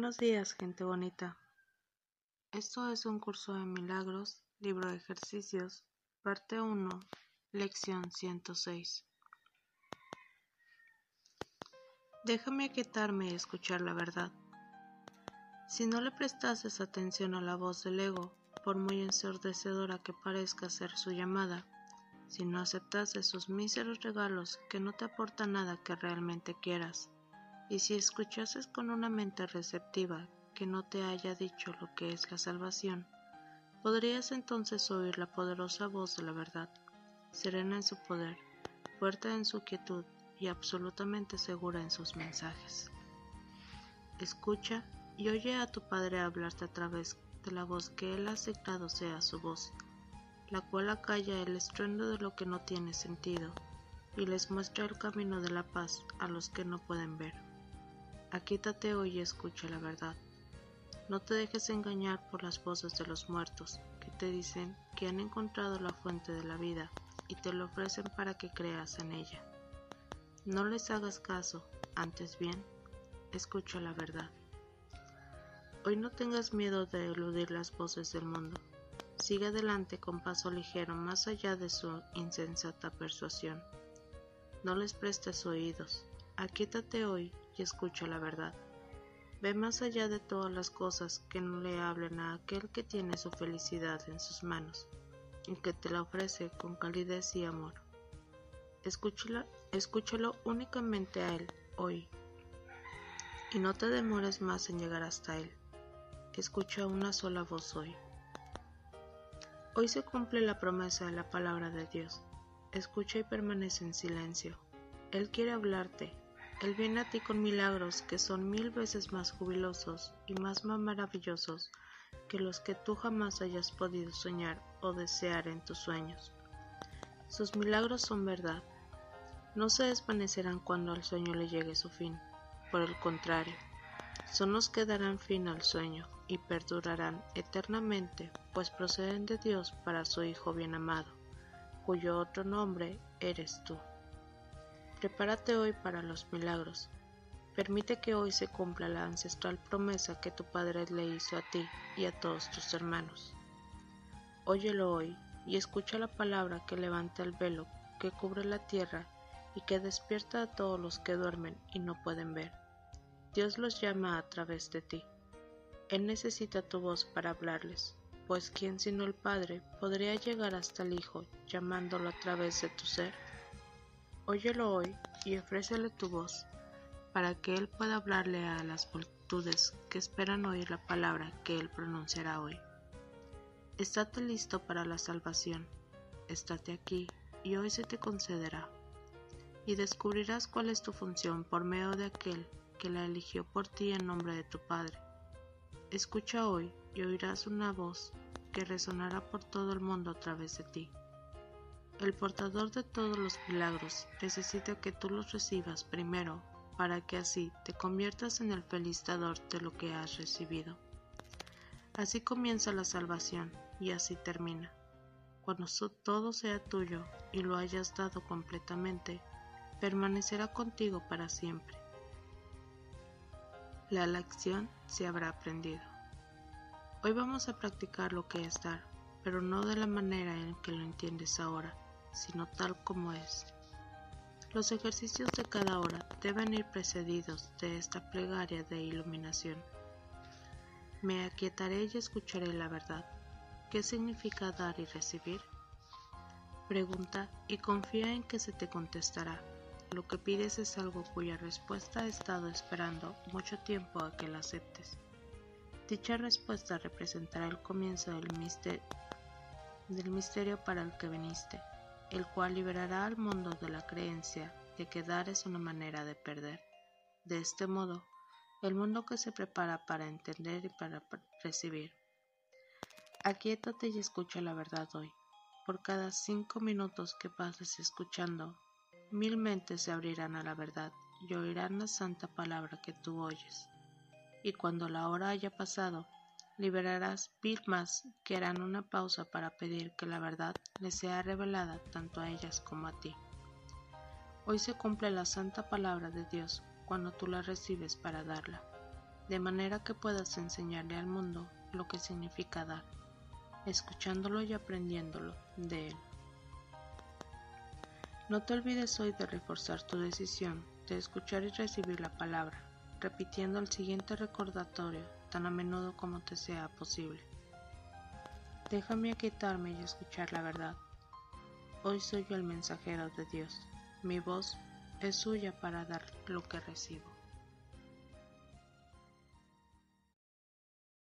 Buenos días, gente bonita. Esto es un curso de milagros, libro de ejercicios, parte 1, lección 106. Déjame aquietarme y escuchar la verdad. Si no le prestases atención a la voz del ego, por muy ensordecedora que parezca ser su llamada, si no aceptases sus míseros regalos que no te aportan nada que realmente quieras, y si escuchases con una mente receptiva que no te haya dicho lo que es la salvación, podrías entonces oír la poderosa voz de la verdad, serena en su poder, fuerte en su quietud y absolutamente segura en sus mensajes. Escucha y oye a tu Padre hablarte a través de la voz que Él ha asignado sea su voz, la cual acalla el estruendo de lo que no tiene sentido y les muestra el camino de la paz a los que no pueden ver. Aquítate hoy y escucha la verdad. No te dejes engañar por las voces de los muertos, que te dicen que han encontrado la fuente de la vida y te lo ofrecen para que creas en ella. No les hagas caso, antes bien, escucha la verdad. Hoy no tengas miedo de eludir las voces del mundo. Sigue adelante con paso ligero más allá de su insensata persuasión. No les prestes oídos. Aquíétate hoy escucha la verdad. Ve más allá de todas las cosas que no le hablen a aquel que tiene su felicidad en sus manos y que te la ofrece con calidez y amor. Escúchalo, escúchalo únicamente a él hoy y no te demores más en llegar hasta él. Escucha una sola voz hoy. Hoy se cumple la promesa de la palabra de Dios. Escucha y permanece en silencio. Él quiere hablarte él viene a ti con milagros que son mil veces más jubilosos y más maravillosos que los que tú jamás hayas podido soñar o desear en tus sueños. Sus milagros son verdad. No se desvanecerán cuando al sueño le llegue su fin. Por el contrario, son los que darán fin al sueño y perdurarán eternamente, pues proceden de Dios para su Hijo bien amado, cuyo otro nombre eres tú. Prepárate hoy para los milagros. Permite que hoy se cumpla la ancestral promesa que tu Padre le hizo a ti y a todos tus hermanos. Óyelo hoy y escucha la palabra que levanta el velo que cubre la tierra y que despierta a todos los que duermen y no pueden ver. Dios los llama a través de ti. Él necesita tu voz para hablarles, pues ¿quién sino el Padre podría llegar hasta el Hijo llamándolo a través de tu ser? Óyelo hoy y ofrécele tu voz, para que Él pueda hablarle a las multitudes que esperan oír la palabra que Él pronunciará hoy. Estate listo para la salvación, estate aquí y hoy se te concederá. Y descubrirás cuál es tu función por medio de aquel que la eligió por ti en nombre de tu Padre. Escucha hoy y oirás una voz que resonará por todo el mundo a través de ti. El portador de todos los milagros necesita que tú los recibas primero para que así te conviertas en el feliz dador de lo que has recibido. Así comienza la salvación y así termina. Cuando todo sea tuyo y lo hayas dado completamente, permanecerá contigo para siempre. La lección se habrá aprendido. Hoy vamos a practicar lo que es dar, pero no de la manera en que lo entiendes ahora sino tal como es. Los ejercicios de cada hora deben ir precedidos de esta plegaria de iluminación. Me aquietaré y escucharé la verdad. ¿Qué significa dar y recibir? Pregunta y confía en que se te contestará. Lo que pides es algo cuya respuesta ha estado esperando mucho tiempo a que la aceptes. Dicha respuesta representará el comienzo del misterio, del misterio para el que viniste el cual liberará al mundo de la creencia de que dar es una manera de perder. De este modo, el mundo que se prepara para entender y para recibir. Aquietate y escucha la verdad hoy. Por cada cinco minutos que pases escuchando, mil mentes se abrirán a la verdad y oirán la santa palabra que tú oyes. Y cuando la hora haya pasado, liberarás mil más que harán una pausa para pedir que la verdad les sea revelada tanto a ellas como a ti. Hoy se cumple la santa palabra de Dios cuando tú la recibes para darla. de manera que puedas enseñarle al mundo lo que significa dar, escuchándolo y aprendiéndolo de él. No te olvides hoy de reforzar tu decisión de escuchar y recibir la palabra, repitiendo el siguiente recordatorio tan a menudo como te sea posible. Déjame aquietarme y escuchar la verdad. Hoy soy yo el mensajero de Dios. Mi voz es suya para dar lo que recibo.